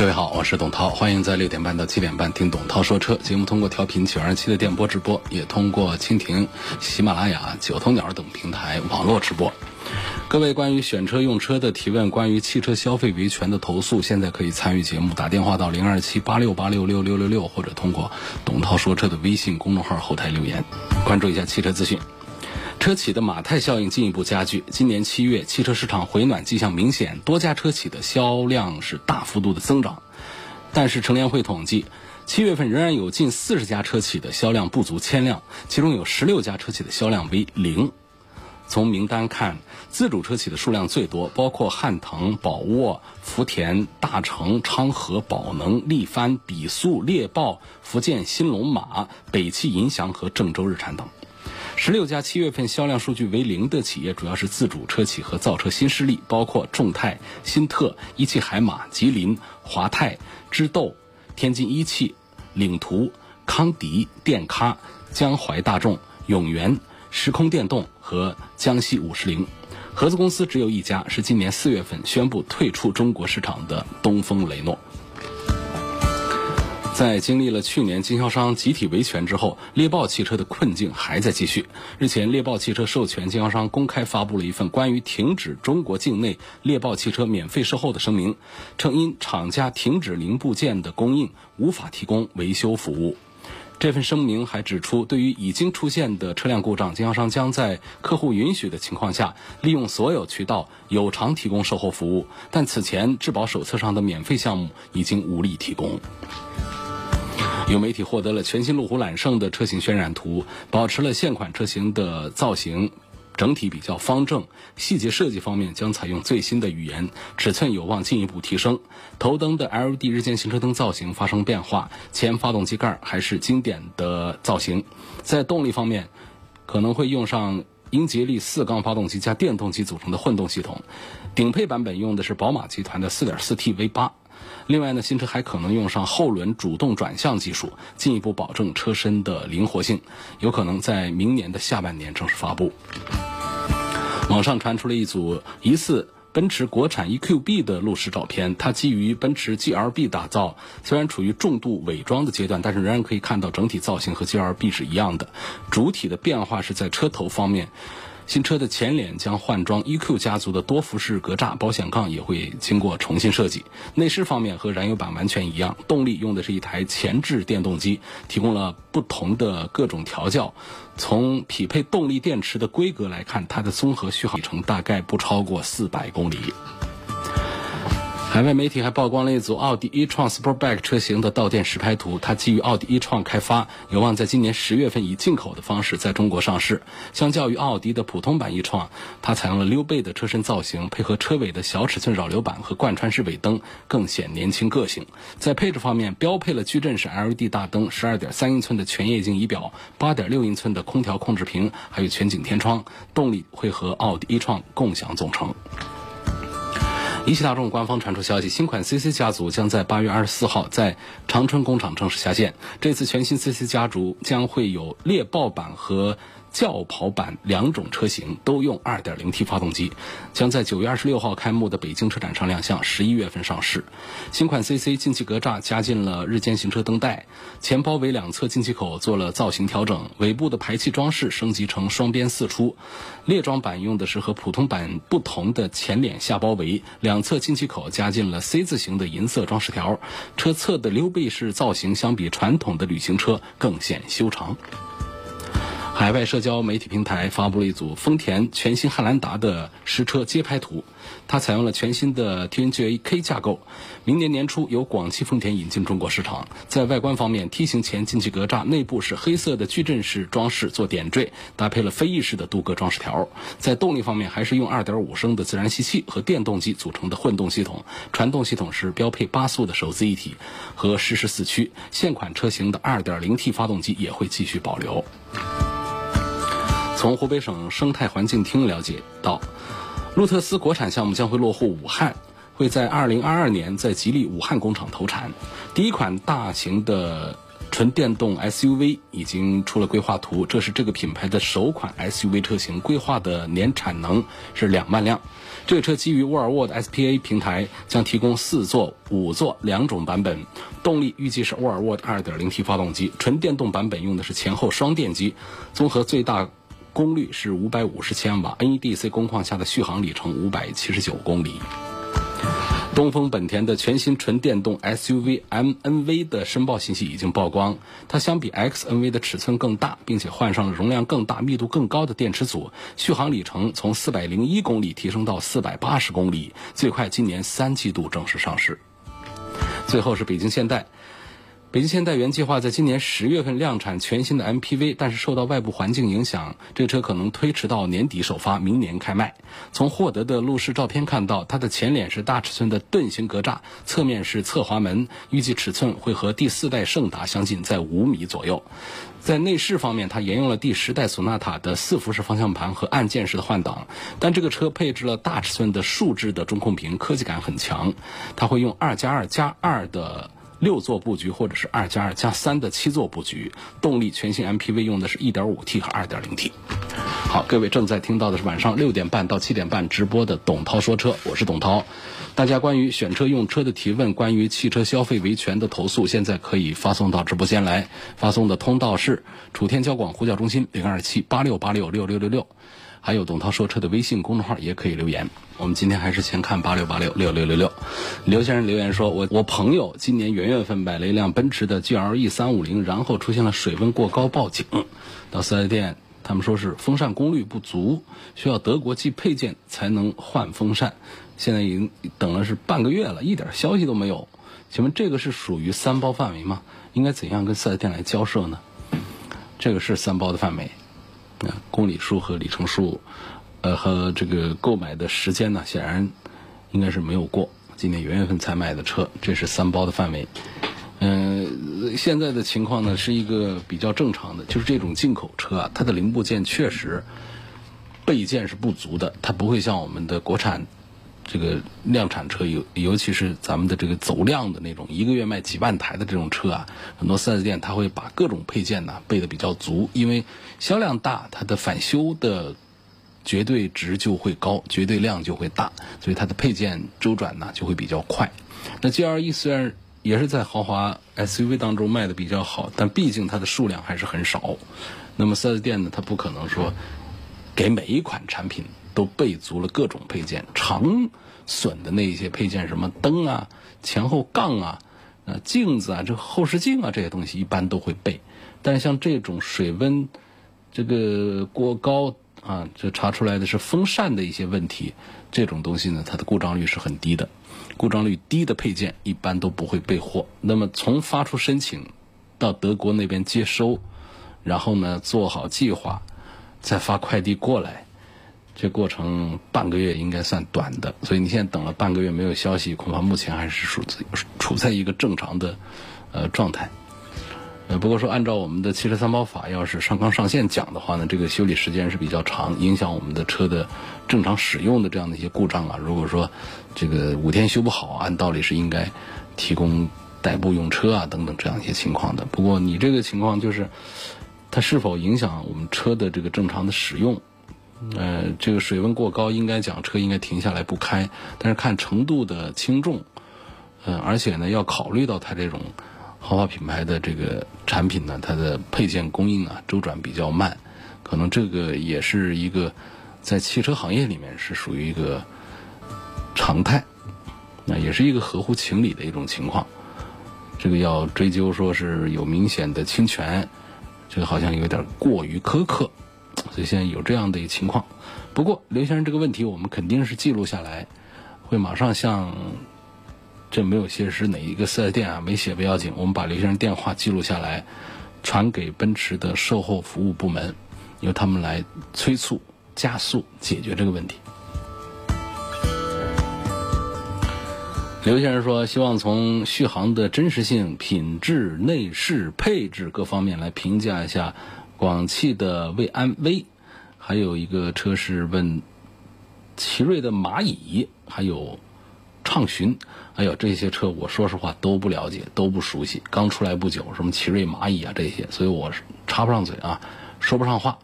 各位好，我是董涛，欢迎在六点半到七点半听董涛说车节目。通过调频九二七的电波直播，也通过蜻蜓、喜马拉雅、九头鸟等平台网络直播。各位关于选车用车的提问，关于汽车消费维权的投诉，现在可以参与节目，打电话到零二七八六八六六六六六，或者通过董涛说车的微信公众号后台留言，关注一下汽车资讯。车企的马太效应进一步加剧。今年七月，汽车市场回暖迹象明显，多家车企的销量是大幅度的增长。但是，乘联会统计，七月份仍然有近四十家车企的销量不足千辆，其中有十六家车企的销量为零。从名单看，自主车企的数量最多，包括汉腾、宝沃、福田、大成、昌河、宝能、力帆、比速、猎豹、福建新龙马、北汽银翔和郑州日产等。十六家七月份销量数据为零的企业，主要是自主车企和造车新势力，包括众泰、新特、一汽海马、吉林、华泰、知豆、天津一汽、领途、康迪、电咖、江淮大众、永源、时空电动和江西五十铃。合资公司只有一家，是今年四月份宣布退出中国市场的东风雷诺。在经历了去年经销商集体维权之后，猎豹汽车的困境还在继续。日前，猎豹汽车授权经销商公开发布了一份关于停止中国境内猎豹汽车免费售后的声明，称因厂家停止零部件的供应，无法提供维修服务。这份声明还指出，对于已经出现的车辆故障，经销商将在客户允许的情况下，利用所有渠道有偿提供售后服务。但此前质保手册上的免费项目已经无力提供。有媒体获得了全新路虎揽胜的车型渲染图，保持了现款车型的造型，整体比较方正。细节设计方面将采用最新的语言，尺寸有望进一步提升。头灯的 LED 日间行车灯造型发生变化，前发动机盖还是经典的造型。在动力方面，可能会用上英吉利四缸发动机加电动机组成的混动系统，顶配版本用的是宝马集团的 4.4T V8。另外呢，新车还可能用上后轮主动转向技术，进一步保证车身的灵活性，有可能在明年的下半年正式发布。网上传出了一组疑似奔驰国产 EQB 的路试照片，它基于奔驰 GLB 打造，虽然处于重度伪装的阶段，但是仍然可以看到整体造型和 GLB 是一样的。主体的变化是在车头方面。新车的前脸将换装 EQ 家族的多辐式格栅，保险杠也会经过重新设计。内饰方面和燃油版完全一样，动力用的是一台前置电动机，提供了不同的各种调教。从匹配动力电池的规格来看，它的综合续航里程大概不超过四百公里。海外媒体还曝光了一组奥迪 e-tron Sportback 车型的到店实拍图，它基于奥迪 e-tron 开发，有望在今年十月份以进口的方式在中国上市。相较于奥迪的普通版 e-tron，它采用了溜背的车身造型，配合车尾的小尺寸扰流板和贯穿式尾灯，更显年轻个性。在配置方面，标配了矩阵式 LED 大灯、十二点三英寸的全液晶仪表、八点六英寸的空调控制屏，还有全景天窗。动力会和奥迪 e-tron 共享总成。一汽大众官方传出消息，新款 CC 家族将在八月二十四号在长春工厂正式下线。这次全新 CC 家族将会有猎豹版和。轿跑版两种车型都用 2.0T 发动机，将在9月26号开幕的北京车展上亮相，11月份上市。新款 CC 进气格栅加进了日间行车灯带，前包围两侧进气口做了造型调整，尾部的排气装饰升级成双边四出。猎装版用的是和普通版不同的前脸下包围，两侧进气口加进了 C 字形的银色装饰条，车侧的溜背式造型相比传统的旅行车更显修长。海外社交媒体平台发布了一组丰田全新汉兰达的实车街拍图，它采用了全新的 TNGA K 架构，明年年初由广汽丰田引进中国市场。在外观方面，T 型前进气格栅内部是黑色的矩阵式装饰做点缀，搭配了飞翼式的镀铬装饰条。在动力方面，还是用2.5升的自然吸气和电动机组成的混动系统，传动系统是标配八速的手自一体和适时四驱。现款车型的 2.0T 发动机也会继续保留。从湖北省生态环境厅了解到，路特斯国产项目将会落户武汉，会在二零二二年在吉利武汉工厂投产。第一款大型的纯电动 SUV 已经出了规划图，这是这个品牌的首款 SUV 车型，规划的年产能是两万辆。这个车基于沃尔沃的 SPA 平台，将提供四座、五座两种版本，动力预计是沃尔沃的 2.0T 发动机，纯电动版本用的是前后双电机，综合最大。功率是五百五十千瓦，NEDC 工况下的续航里程五百七十九公里。东风本田的全新纯电动 SUV MNV 的申报信息已经曝光，它相比 XNV 的尺寸更大，并且换上了容量更大、密度更高的电池组，续航里程从四百零一公里提升到四百八十公里，最快今年三季度正式上市。最后是北京现代。北京现代原计划在今年十月份量产全新的 MPV，但是受到外部环境影响，这个车可能推迟到年底首发，明年开卖。从获得的路试照片看到，它的前脸是大尺寸的盾形格栅，侧面是侧滑门，预计尺寸会和第四代胜达相近，在五米左右。在内饰方面，它沿用了第十代索纳塔的四辐式方向盘和按键式的换挡，但这个车配置了大尺寸的竖置的中控屏，科技感很强。它会用二加二加二的。六座布局或者是二加二加三的七座布局，动力全新 MPV 用的是一点五 T 和二点零 T。好，各位正在听到的是晚上六点半到七点半直播的董涛说车，我是董涛。大家关于选车用车的提问，关于汽车消费维权的投诉，现在可以发送到直播间来，发送的通道是楚天交广呼叫中心零二七八六八六六六六六。还有董涛说车的微信公众号也可以留言。我们今天还是先看八六八六六六六六。刘先生留言说：“我我朋友今年元月份买了一辆奔驰的 GLE 三五零，然后出现了水温过高报警。到四 S 店，他们说是风扇功率不足，需要德国寄配件才能换风扇。现在已经等了是半个月了，一点消息都没有。请问这个是属于三包范围吗？应该怎样跟四 S 店来交涉呢？这个是三包的范围。”公里数和里程数，呃，和这个购买的时间呢，显然应该是没有过。今年元月份才买的车，这是三包的范围。嗯，现在的情况呢是一个比较正常的，就是这种进口车啊，它的零部件确实备件是不足的，它不会像我们的国产这个量产车，尤尤其是咱们的这个走量的那种，一个月卖几万台的这种车啊，很多四 S 店它会把各种配件呢备的比较足，因为。销量大，它的返修的绝对值就会高，绝对量就会大，所以它的配件周转呢就会比较快。那 GLE 虽然也是在豪华 SUV 当中卖的比较好，但毕竟它的数量还是很少。那么 4S 店呢，它不可能说给每一款产品都备足了各种配件，常损的那一些配件，什么灯啊、前后杠啊、呃镜子啊、这后视镜啊这些东西，一般都会备。但像这种水温，这个过高啊，这查出来的是风扇的一些问题，这种东西呢，它的故障率是很低的，故障率低的配件一般都不会备货。那么从发出申请到德国那边接收，然后呢做好计划，再发快递过来，这过程半个月应该算短的。所以你现在等了半个月没有消息，恐怕目前还是处处在一个正常的呃状态。呃，不过说按照我们的汽车三包法，要是上纲上线讲的话呢，这个修理时间是比较长，影响我们的车的正常使用的这样的一些故障啊。如果说这个五天修不好，按道理是应该提供代步用车啊等等这样一些情况的。不过你这个情况就是，它是否影响我们车的这个正常的使用？呃，这个水温过高，应该讲车应该停下来不开，但是看程度的轻重，嗯，而且呢要考虑到它这种。豪华品牌的这个产品呢，它的配件供应啊周转比较慢，可能这个也是一个在汽车行业里面是属于一个常态，那也是一个合乎情理的一种情况。这个要追究说是有明显的侵权，这个好像有点过于苛刻，所以现在有这样的一个情况。不过刘先生这个问题我们肯定是记录下来，会马上向这没有写是哪一个四 S 店啊，没写不要紧，我们把刘先生电话记录下来，传给奔驰的售后服务部门，由他们来催促加速解决这个问题。刘先生说：“希望从续航的真实性、品质、内饰、配置各方面来评价一下广汽的魏安威还有一个车是问奇瑞的蚂蚁，还有畅巡。哎呦，这些车我说实话都不了解，都不熟悉，刚出来不久，什么奇瑞、蚂蚁啊这些，所以我插不上嘴啊，说不上话。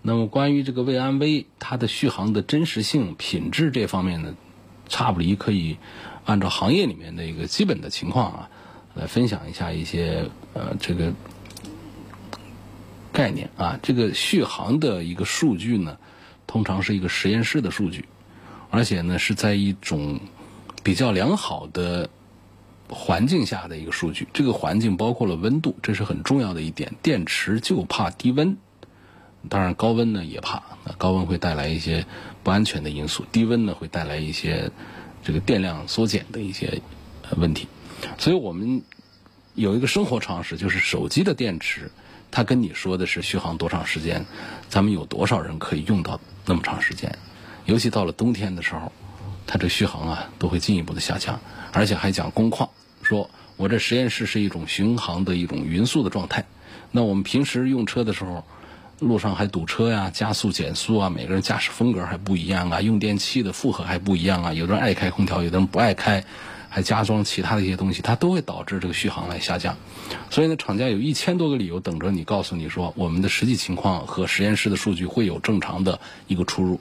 那么关于这个魏安威它的续航的真实性、品质这方面呢，差不离可以。”按照行业里面的一个基本的情况啊，来分享一下一些呃这个概念啊。这个续航的一个数据呢，通常是一个实验室的数据，而且呢是在一种比较良好的环境下的一个数据。这个环境包括了温度，这是很重要的一点。电池就怕低温，当然高温呢也怕，高温会带来一些不安全的因素，低温呢会带来一些。这个电量缩减的一些问题，所以我们有一个生活常识，就是手机的电池，他跟你说的是续航多长时间，咱们有多少人可以用到那么长时间？尤其到了冬天的时候，它这续航啊都会进一步的下降，而且还讲工况，说我这实验室是一种巡航的一种匀速的状态，那我们平时用车的时候。路上还堵车呀，加速减速啊，每个人驾驶风格还不一样啊，用电器的负荷还不一样啊，有的人爱开空调，有的人不爱开，还加装其他的一些东西，它都会导致这个续航来下降。所以呢，厂家有一千多个理由等着你，告诉你说我们的实际情况和实验室的数据会有正常的一个出入，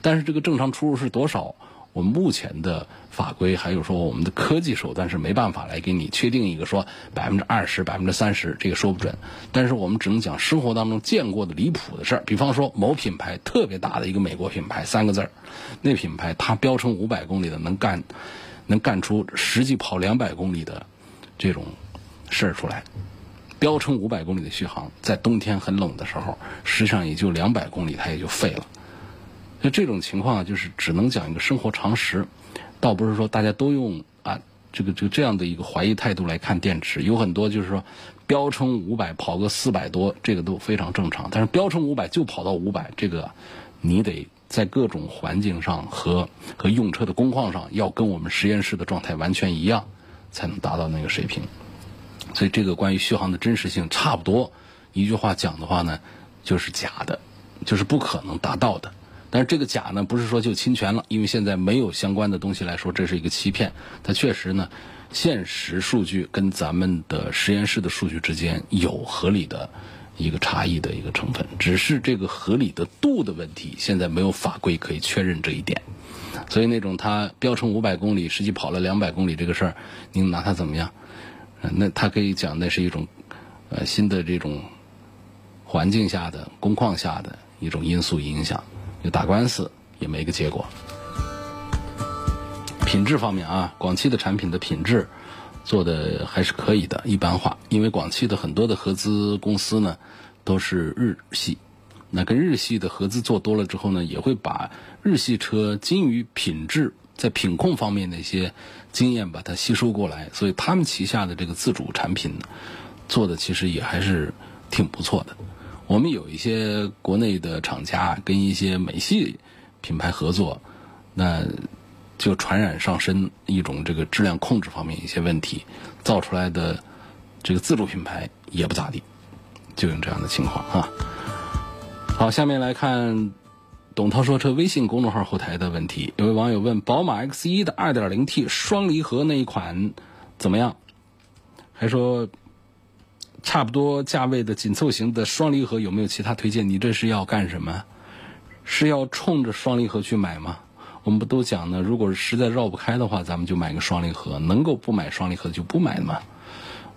但是这个正常出入是多少？我们目前的法规还有说我们的科技手段是没办法来给你确定一个说百分之二十、百分之三十，这个说不准。但是我们只能讲生活当中见过的离谱的事儿，比方说某品牌特别大的一个美国品牌，三个字儿，那品牌它标称五百公里的能干，能干出实际跑两百公里的这种事儿出来。标称五百公里的续航，在冬天很冷的时候，实际上也就两百公里，它也就废了。那这种情况就是只能讲一个生活常识，倒不是说大家都用啊这个这个这样的一个怀疑态度来看电池。有很多就是说标称五百跑个四百多，这个都非常正常。但是标称五百就跑到五百，这个你得在各种环境上和和用车的工况上要跟我们实验室的状态完全一样，才能达到那个水平。所以这个关于续航的真实性，差不多一句话讲的话呢，就是假的，就是不可能达到的。但是这个假呢，不是说就侵权了，因为现在没有相关的东西来说这是一个欺骗。它确实呢，现实数据跟咱们的实验室的数据之间有合理的一个差异的一个成分，只是这个合理的度的问题，现在没有法规可以确认这一点。所以那种它标称五百公里，实际跑了两百公里这个事儿，您拿它怎么样？那它可以讲那是一种呃新的这种环境下的工况下的一种因素影响。就打官司也没个结果。品质方面啊，广汽的产品的品质做的还是可以的，一般化。因为广汽的很多的合资公司呢都是日系，那跟日系的合资做多了之后呢，也会把日系车基于品质在品控方面的一些经验把它吸收过来，所以他们旗下的这个自主产品做的其实也还是挺不错的。我们有一些国内的厂家跟一些美系品牌合作，那就传染上身一种这个质量控制方面一些问题，造出来的这个自主品牌也不咋地，就有这样的情况啊。好，下面来看董涛说车微信公众号后台的问题，有位网友问：宝马 X 一的 2.0T 双离合那一款怎么样？还说。差不多价位的紧凑型的双离合有没有其他推荐？你这是要干什么？是要冲着双离合去买吗？我们不都讲呢？如果实在绕不开的话，咱们就买个双离合；能够不买双离合就不买嘛。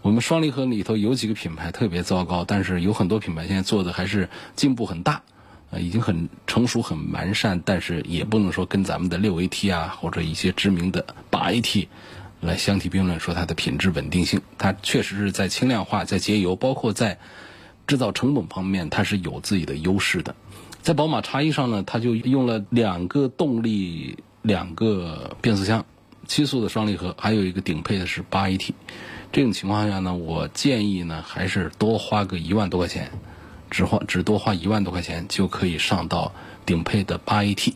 我们双离合里头有几个品牌特别糟糕，但是有很多品牌现在做的还是进步很大，呃，已经很成熟、很完善，但是也不能说跟咱们的六 AT 啊或者一些知名的八 AT。来相提并论，说它的品质稳定性，它确实是在轻量化、在节油，包括在制造成本方面它是有自己的优势的。在宝马叉一上呢，它就用了两个动力、两个变速箱，七速的双离合，还有一个顶配的是八 AT。这种情况下呢，我建议呢还是多花个一万多块钱，只花只多花一万多块钱就可以上到顶配的八 AT。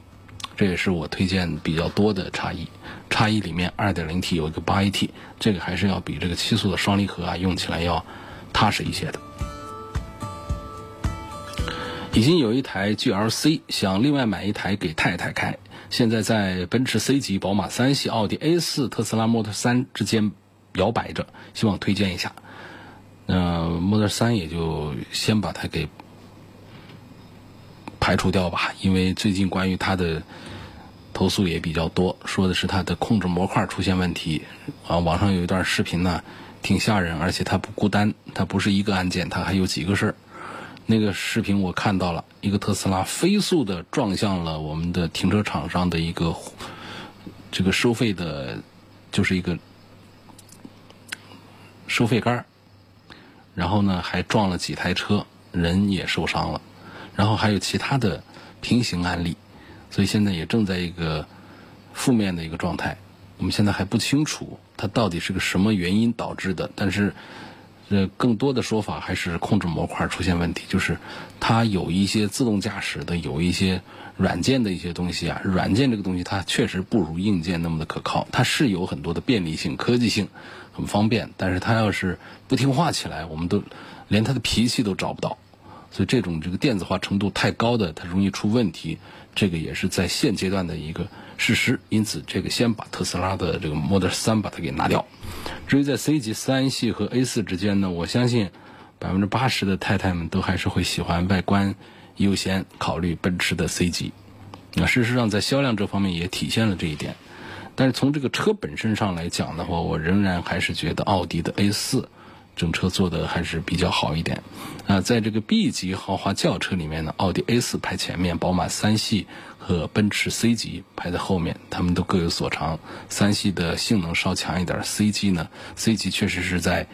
这也是我推荐比较多的叉一。叉一里面二点零 T 有一个八 AT，这个还是要比这个七速的双离合啊用起来要踏实一些的。已经有一台 GLC，想另外买一台给太太开。现在在奔驰 C 级、宝马三系、奥迪 A 四、特斯拉 Model 3之间摇摆着，希望推荐一下。那 Model 3也就先把它给排除掉吧，因为最近关于它的投诉也比较多，说的是它的控制模块出现问题。啊，网上有一段视频呢，挺吓人，而且它不孤单，它不是一个按键，它还有几个事儿。那个视频我看到了，一个特斯拉飞速的撞向了我们的停车场上的一个这个收费的，就是一个收费杆然后呢还撞了几台车，人也受伤了，然后还有其他的平行案例，所以现在也正在一个负面的一个状态。我们现在还不清楚它到底是个什么原因导致的，但是。呃，更多的说法还是控制模块出现问题，就是它有一些自动驾驶的，有一些软件的一些东西啊。软件这个东西它确实不如硬件那么的可靠，它是有很多的便利性、科技性，很方便。但是它要是不听话起来，我们都连它的脾气都找不到。所以这种这个电子化程度太高的，它容易出问题。这个也是在现阶段的一个事实。因此，这个先把特斯拉的这个 Model 3把它给拿掉。至于在 C 级三系和 A 四之间呢，我相信百分之八十的太太们都还是会喜欢外观优先考虑奔驰的 C 级。那事实上在销量这方面也体现了这一点。但是从这个车本身上来讲的话，我仍然还是觉得奥迪的 A 四整车做的还是比较好一点。啊，在这个 B 级豪华轿车里面呢，奥迪 A 四排前面，宝马三系。和奔驰 C 级排在后面，他们都各有所长。三系的性能稍强一点，C 级呢，C 级确实是在，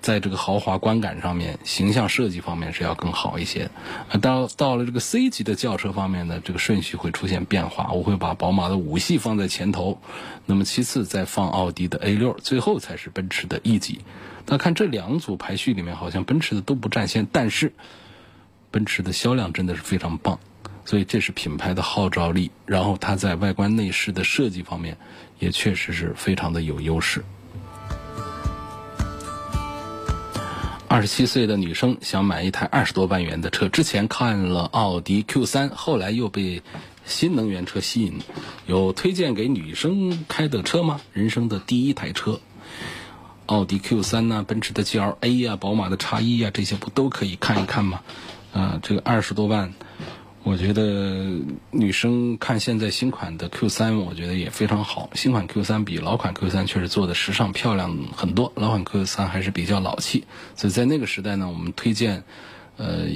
在这个豪华观感上面、形象设计方面是要更好一些。啊到到了这个 C 级的轿车方面呢，这个顺序会出现变化。我会把宝马的五系放在前头，那么其次再放奥迪的 A 六，最后才是奔驰的 E 级。那看这两组排序里面，好像奔驰的都不占先，但是奔驰的销量真的是非常棒。所以这是品牌的号召力，然后它在外观内饰的设计方面，也确实是非常的有优势。二十七岁的女生想买一台二十多万元的车，之前看了奥迪 Q 三，后来又被新能源车吸引，有推荐给女生开的车吗？人生的第一台车，奥迪 Q 三呢，奔驰的 GLA 呀，宝马的叉一呀，这些不都可以看一看吗？啊，这个二十多万。我觉得女生看现在新款的 Q 三，我觉得也非常好。新款 Q 三比老款 Q 三确实做的时尚漂亮很多，老款 Q 三还是比较老气。所以在那个时代呢，我们推荐，呃，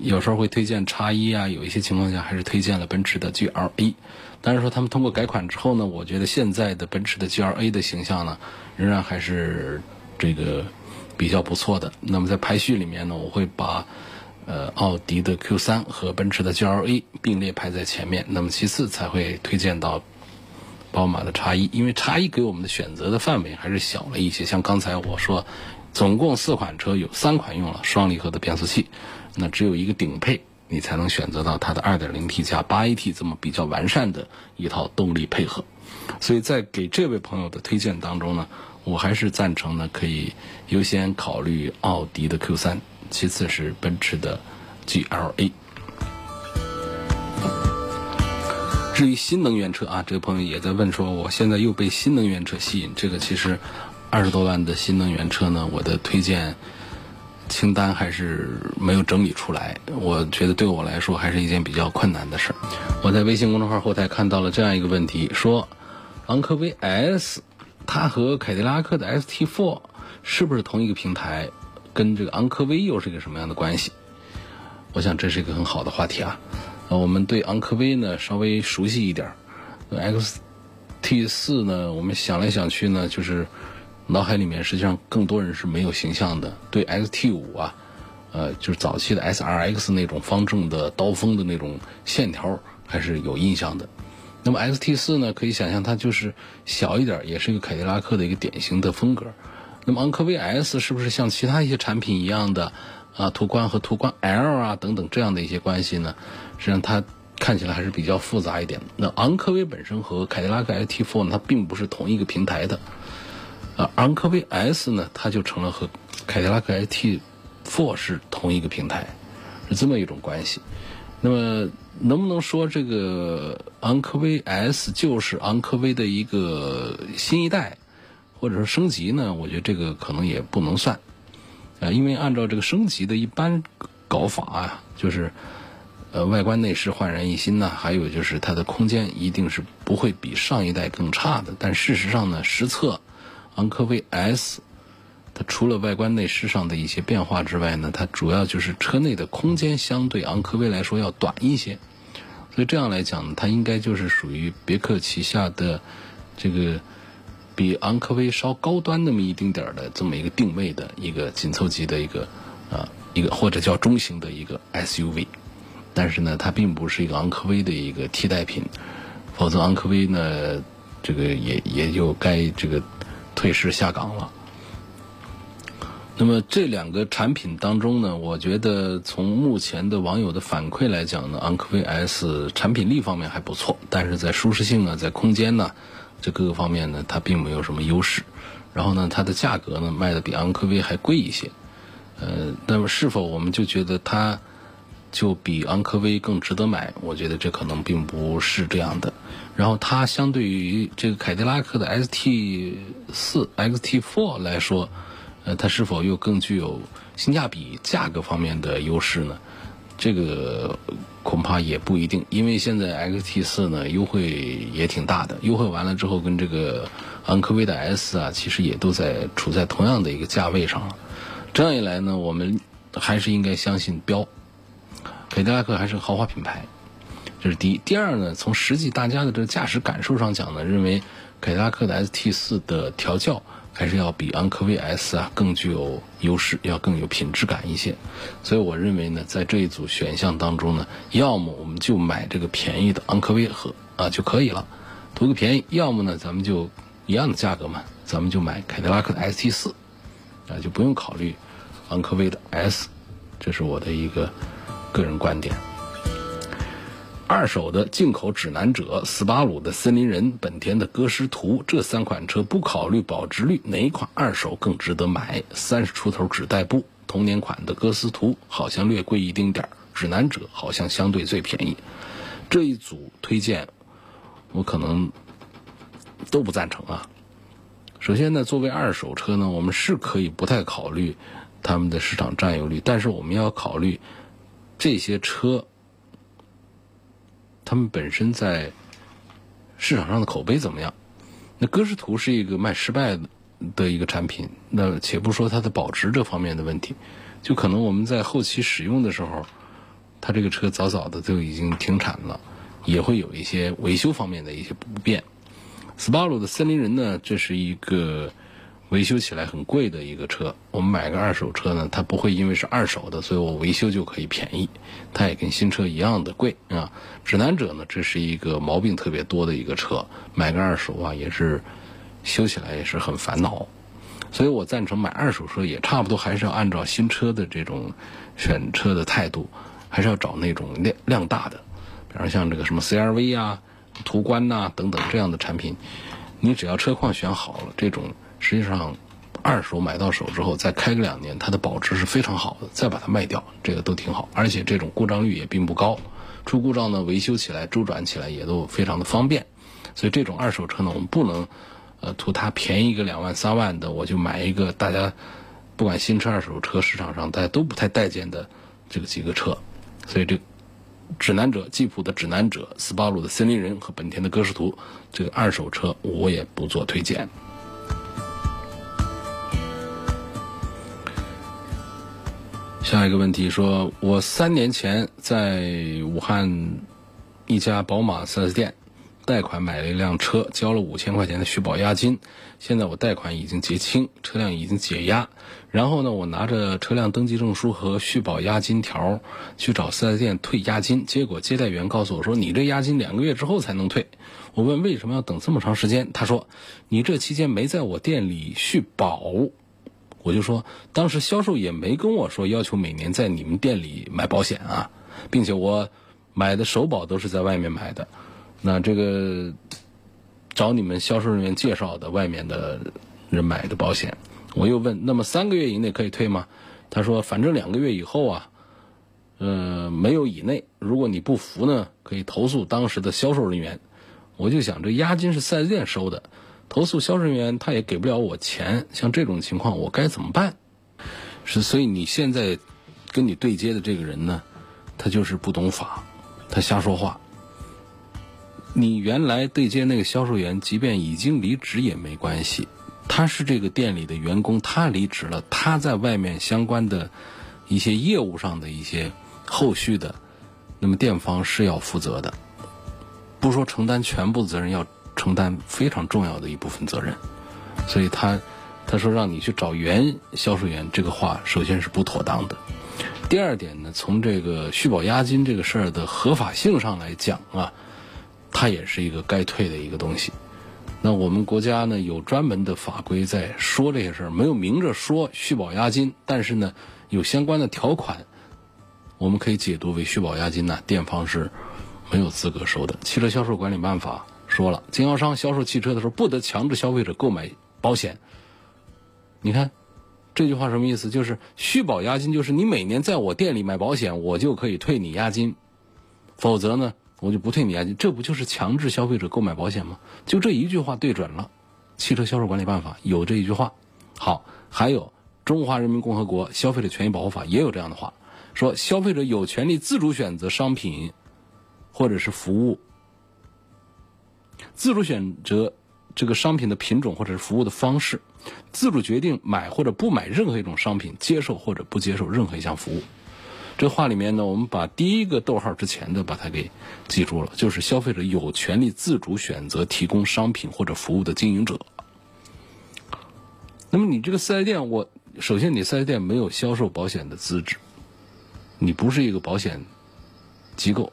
有时候会推荐叉一啊，有一些情况下还是推荐了奔驰的 GLA。但是说他们通过改款之后呢，我觉得现在的奔驰的 GLA 的形象呢，仍然还是这个比较不错的。那么在排序里面呢，我会把。呃，奥迪的 Q 三和奔驰的 GLA 并列排在前面，那么其次才会推荐到宝马的叉一，因为叉一给我们的选择的范围还是小了一些。像刚才我说，总共四款车有三款用了双离合的变速器，那只有一个顶配，你才能选择到它的 2.0T 加 8AT 这么比较完善的一套动力配合。所以在给这位朋友的推荐当中呢，我还是赞成呢，可以优先考虑奥迪的 Q 三。其次是奔驰的 GLA。至于新能源车啊，这个朋友也在问说，我现在又被新能源车吸引。这个其实二十多万的新能源车呢，我的推荐清单还是没有整理出来。我觉得对我来说还是一件比较困难的事儿。我在微信公众号后台看到了这样一个问题，说昂科威 S 它和凯迪拉克的 ST4 是不是同一个平台？跟这个昂科威又是一个什么样的关系？我想这是一个很好的话题啊。呃，我们对昂科威呢稍微熟悉一点，XT 四呢，我们想来想去呢，就是脑海里面实际上更多人是没有形象的。对 XT 五啊，呃，就是早期的 S R X 那种方正的刀锋的那种线条，还是有印象的。那么 X T 四呢，可以想象它就是小一点，也是一个凯迪拉克的一个典型的风格。那么昂科威 S 是不是像其他一些产品一样的啊，途观和途观 L 啊等等这样的一些关系呢？实际上它看起来还是比较复杂一点。那昂科威本身和凯迪拉克 X T Four 呢，它并不是同一个平台的。啊，昂科威 S 呢，它就成了和凯迪拉克 X T Four 是同一个平台，是这么一种关系。那么，能不能说这个昂科威 S 就是昂科威的一个新一代，或者说升级呢？我觉得这个可能也不能算，啊，因为按照这个升级的一般搞法啊，就是呃外观内饰焕然一新呢，还有就是它的空间一定是不会比上一代更差的。但事实上呢，实测昂科威 S。除了外观内饰上的一些变化之外呢，它主要就是车内的空间相对昂科威来说要短一些，所以这样来讲呢，它应该就是属于别克旗下的这个比昂科威稍高端那么一丁点儿的这么一个定位的一个紧凑级的一个啊一个或者叫中型的一个 SUV，但是呢，它并不是一个昂科威的一个替代品，否则昂科威呢这个也也就该这个退市下岗了。那么这两个产品当中呢，我觉得从目前的网友的反馈来讲呢，昂科威 S 产品力方面还不错，但是在舒适性啊，在空间呢，这各个方面呢，它并没有什么优势。然后呢，它的价格呢，卖的比昂科威还贵一些。呃，那么是否我们就觉得它就比昂科威更值得买？我觉得这可能并不是这样的。然后它相对于这个凯迪拉克的 ST 四、XT Four 来说。呃，它是否又更具有性价比、价格方面的优势呢？这个恐怕也不一定，因为现在 XT 四呢优惠也挺大的，优惠完了之后跟这个昂科威的 S 啊，其实也都在处在同样的一个价位上了。这样一来呢，我们还是应该相信标，凯迪拉克还是豪华品牌，这是第一。第二呢，从实际大家的这个驾驶感受上讲呢，认为凯迪拉克的 ST 四的调教。还是要比昂科威 S 啊更具有优势，要更有品质感一些。所以我认为呢，在这一组选项当中呢，要么我们就买这个便宜的昂科威和啊就可以了，图个便宜；要么呢，咱们就一样的价格嘛，咱们就买凯迪拉克的 ST 四啊，就不用考虑昂科威的 S。这是我的一个个人观点。二手的进口指南者、斯巴鲁的森林人、本田的歌诗图这三款车不考虑保值率，哪一款二手更值得买？三十出头只代步，同年款的歌诗图好像略贵一丁点儿，指南者好像相对最便宜。这一组推荐，我可能都不赞成啊。首先呢，作为二手车呢，我们是可以不太考虑他们的市场占有率，但是我们要考虑这些车。他们本身在市场上的口碑怎么样？那歌诗图是一个卖失败的一个产品，那且不说它的保值这方面的问题，就可能我们在后期使用的时候，它这个车早早的就已经停产了，也会有一些维修方面的一些不便。斯巴鲁的森林人呢，这是一个。维修起来很贵的一个车，我们买个二手车呢，它不会因为是二手的，所以我维修就可以便宜，它也跟新车一样的贵啊。指南者呢，这是一个毛病特别多的一个车，买个二手啊也是修起来也是很烦恼，所以我赞成买二手车也差不多还是要按照新车的这种选车的态度，还是要找那种量量大的，比方像这个什么 CRV 啊、途观呐等等这样的产品，你只要车况选好了，这种。实际上，二手买到手之后，再开个两年，它的保值是非常好的。再把它卖掉，这个都挺好。而且这种故障率也并不高，出故障呢，维修起来、周转起来也都非常的方便。所以这种二手车呢，我们不能，呃，图它便宜个两万三万的，我就买一个大家不管新车、二手车市场上大家都不太待见的这个几个车。所以这指南者、吉普的指南者、斯巴鲁的森林人和本田的歌诗图，这个二手车我也不做推荐。下一个问题说，我三年前在武汉一家宝马 4S 店贷款买了一辆车，交了五千块钱的续保押金，现在我贷款已经结清，车辆已经解押，然后呢，我拿着车辆登记证书和续保押金条去找四 S 店退押金，结果接待员告诉我说，你这押金两个月之后才能退。我问为什么要等这么长时间，他说，你这期间没在我店里续保。我就说，当时销售也没跟我说要求每年在你们店里买保险啊，并且我买的首保都是在外面买的，那这个找你们销售人员介绍的外面的人买的保险，我又问，那么三个月以内可以退吗？他说，反正两个月以后啊，呃，没有以内，如果你不服呢，可以投诉当时的销售人员。我就想，这押金是四 S 店收的。投诉销售人员，他也给不了我钱，像这种情况我该怎么办？是，所以你现在跟你对接的这个人呢，他就是不懂法，他瞎说话。你原来对接那个销售员，即便已经离职也没关系，他是这个店里的员工，他离职了，他在外面相关的一些业务上的一些后续的，那么店方是要负责的，不说承担全部责任要。承担非常重要的一部分责任，所以他他说让你去找原销售员，这个话首先是不妥当的。第二点呢，从这个续保押金这个事儿的合法性上来讲啊，它也是一个该退的一个东西。那我们国家呢有专门的法规在说这些事儿，没有明着说续保押金，但是呢有相关的条款，我们可以解读为续保押金呢，店方是没有资格收的。汽车销售管理办法。说了，经销商销售汽车的时候不得强制消费者购买保险。你看这句话什么意思？就是续保押金，就是你每年在我店里买保险，我就可以退你押金；否则呢，我就不退你押金。这不就是强制消费者购买保险吗？就这一句话对准了，《汽车销售管理办法》有这一句话。好，还有《中华人民共和国消费者权益保护法》也有这样的话，说消费者有权利自主选择商品或者是服务。自主选择这个商品的品种或者是服务的方式，自主决定买或者不买任何一种商品，接受或者不接受任何一项服务。这话里面呢，我们把第一个逗号之前的把它给记住了，就是消费者有权利自主选择提供商品或者服务的经营者。那么你这个四 S 店，我首先你四 S 店没有销售保险的资质，你不是一个保险机构。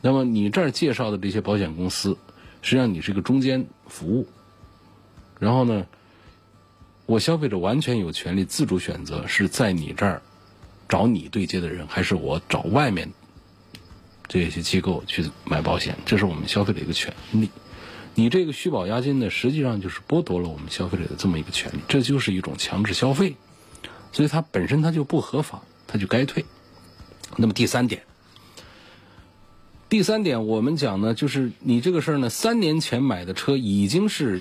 那么你这儿介绍的这些保险公司。实际上你是一个中间服务，然后呢，我消费者完全有权利自主选择是在你这儿找你对接的人，还是我找外面这些机构去买保险，这是我们消费者一个权利。你这个续保押金呢，实际上就是剥夺了我们消费者的这么一个权利，这就是一种强制消费，所以它本身它就不合法，它就该退。那么第三点。第三点，我们讲呢，就是你这个事儿呢，三年前买的车已经是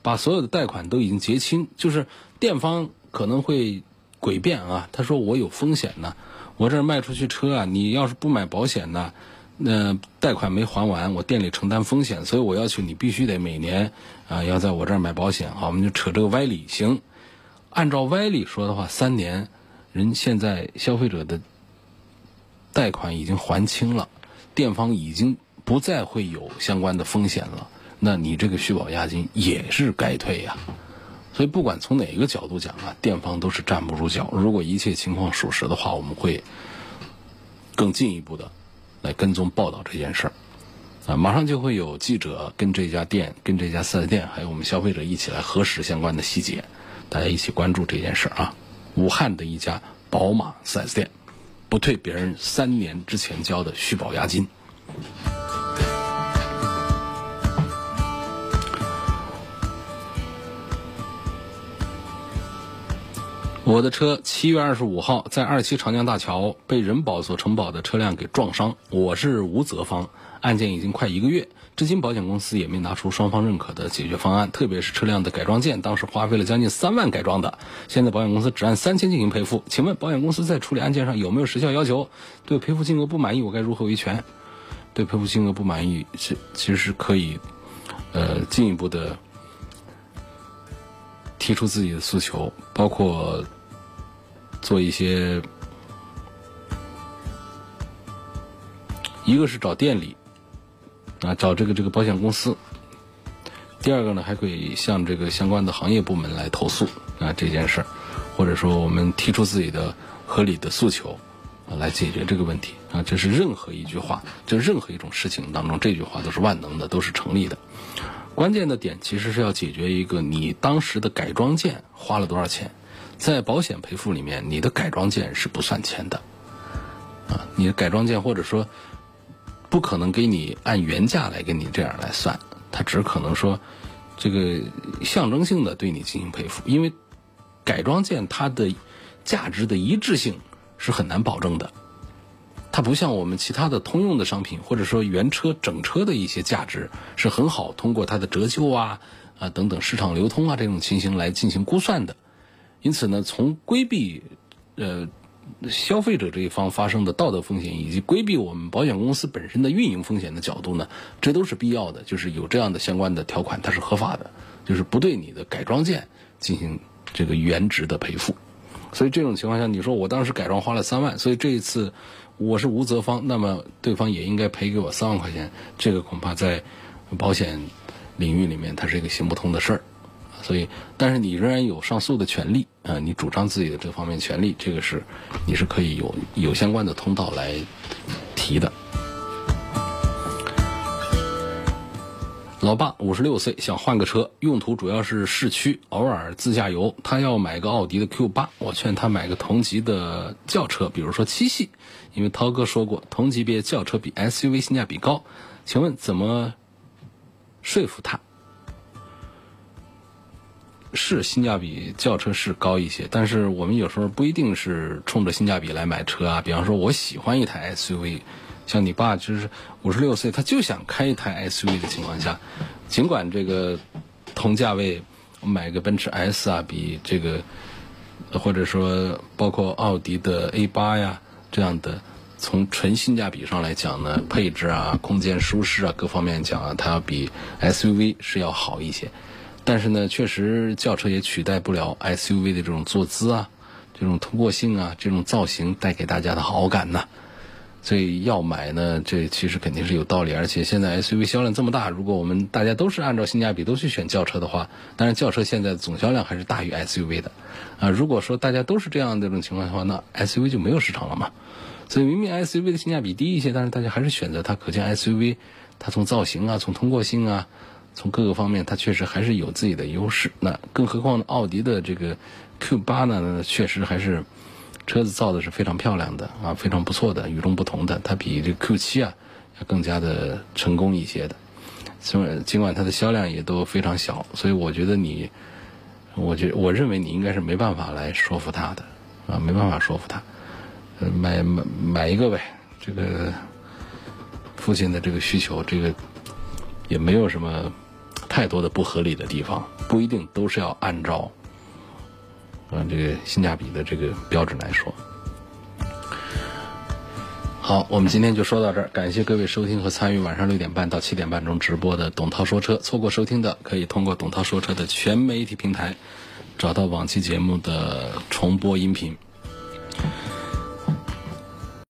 把所有的贷款都已经结清，就是店方可能会诡辩啊，他说我有风险呢，我这儿卖出去车啊，你要是不买保险呢，那贷款没还完，我店里承担风险，所以我要求你必须得每年啊要在我这儿买保险，好，我们就扯这个歪理，行，按照歪理说的话，三年人现在消费者的贷款已经还清了。店方已经不再会有相关的风险了，那你这个续保押金也是该退呀。所以不管从哪个角度讲啊，店方都是站不住脚。如果一切情况属实的话，我们会更进一步的来跟踪报道这件事儿。啊，马上就会有记者跟这家店、跟这家四 S 店，还有我们消费者一起来核实相关的细节，大家一起关注这件事儿啊。武汉的一家宝马四 S 店。不退别人三年之前交的续保押金。我的车七月二十五号在二七长江大桥被人保所承保的车辆给撞伤，我是吴泽方。案件已经快一个月，至今保险公司也没拿出双方认可的解决方案。特别是车辆的改装件，当时花费了将近三万改装的，现在保险公司只按三千进行赔付。请问保险公司在处理案件上有没有时效要求？对赔付金额不满意，我该如何维权？对赔付金额不满意，其其实是可以，呃，进一步的提出自己的诉求，包括做一些，一个是找店里。啊，找这个这个保险公司。第二个呢，还可以向这个相关的行业部门来投诉啊这件事儿，或者说我们提出自己的合理的诉求啊，来解决这个问题啊。这是任何一句话，就任何一种事情当中，这句话都是万能的，都是成立的。关键的点其实是要解决一个你当时的改装件花了多少钱，在保险赔付里面，你的改装件是不算钱的啊，你的改装件或者说不可能给你按原价来给你这样来算。它只可能说，这个象征性的对你进行赔付，因为改装件它的价值的一致性是很难保证的。它不像我们其他的通用的商品，或者说原车整车的一些价值是很好通过它的折旧啊啊等等市场流通啊这种情形来进行估算的。因此呢，从规避呃。消费者这一方发生的道德风险，以及规避我们保险公司本身的运营风险的角度呢，这都是必要的。就是有这样的相关的条款，它是合法的，就是不对你的改装件进行这个原值的赔付。所以这种情况下，你说我当时改装花了三万，所以这一次我是无责方，那么对方也应该赔给我三万块钱，这个恐怕在保险领域里面，它是一个行不通的事儿。所以，但是你仍然有上诉的权利啊！你主张自己的这方面权利，这个是你是可以有有相关的通道来提的。老爸五十六岁，想换个车，用途主要是市区，偶尔自驾游。他要买个奥迪的 Q 八，我劝他买个同级的轿车，比如说七系，因为涛哥说过，同级别轿车比 SUV 性价比高。请问怎么说服他？是性价比轿车是高一些，但是我们有时候不一定是冲着性价比来买车啊。比方说，我喜欢一台 SUV，像你爸就是五十六岁，他就想开一台 SUV 的情况下，尽管这个同价位买个奔驰 S 啊，比这个或者说包括奥迪的 A 八呀这样的，从纯性价比上来讲呢，配置啊、空间舒适啊各方面讲啊，它要比 SUV 是要好一些。但是呢，确实轿车也取代不了 SUV 的这种坐姿啊，这种通过性啊，这种造型带给大家的好感呐。所以要买呢，这其实肯定是有道理。而且现在 SUV 销量这么大，如果我们大家都是按照性价比都去选轿车的话，当然轿车现在总销量还是大于 SUV 的啊。如果说大家都是这样这种情况的话，那 SUV 就没有市场了嘛。所以明明 SUV 的性价比低一些，但是大家还是选择它，可见 SUV 它从造型啊，从通过性啊。从各个方面，它确实还是有自己的优势。那更何况奥迪的这个 Q 八呢？确实还是车子造的是非常漂亮的啊，非常不错的，与众不同的。它比这 Q 七啊要更加的成功一些的。尽管尽管它的销量也都非常小，所以我觉得你，我觉我认为你应该是没办法来说服他的啊，没办法说服他。买买买一个呗，这个父亲的这个需求，这个也没有什么。太多的不合理的地方，不一定都是要按照，嗯，这个性价比的这个标准来说。好，我们今天就说到这儿，感谢各位收听和参与晚上六点半到七点半钟直播的董涛说车。错过收听的，可以通过董涛说车的全媒体平台找到往期节目的重播音频。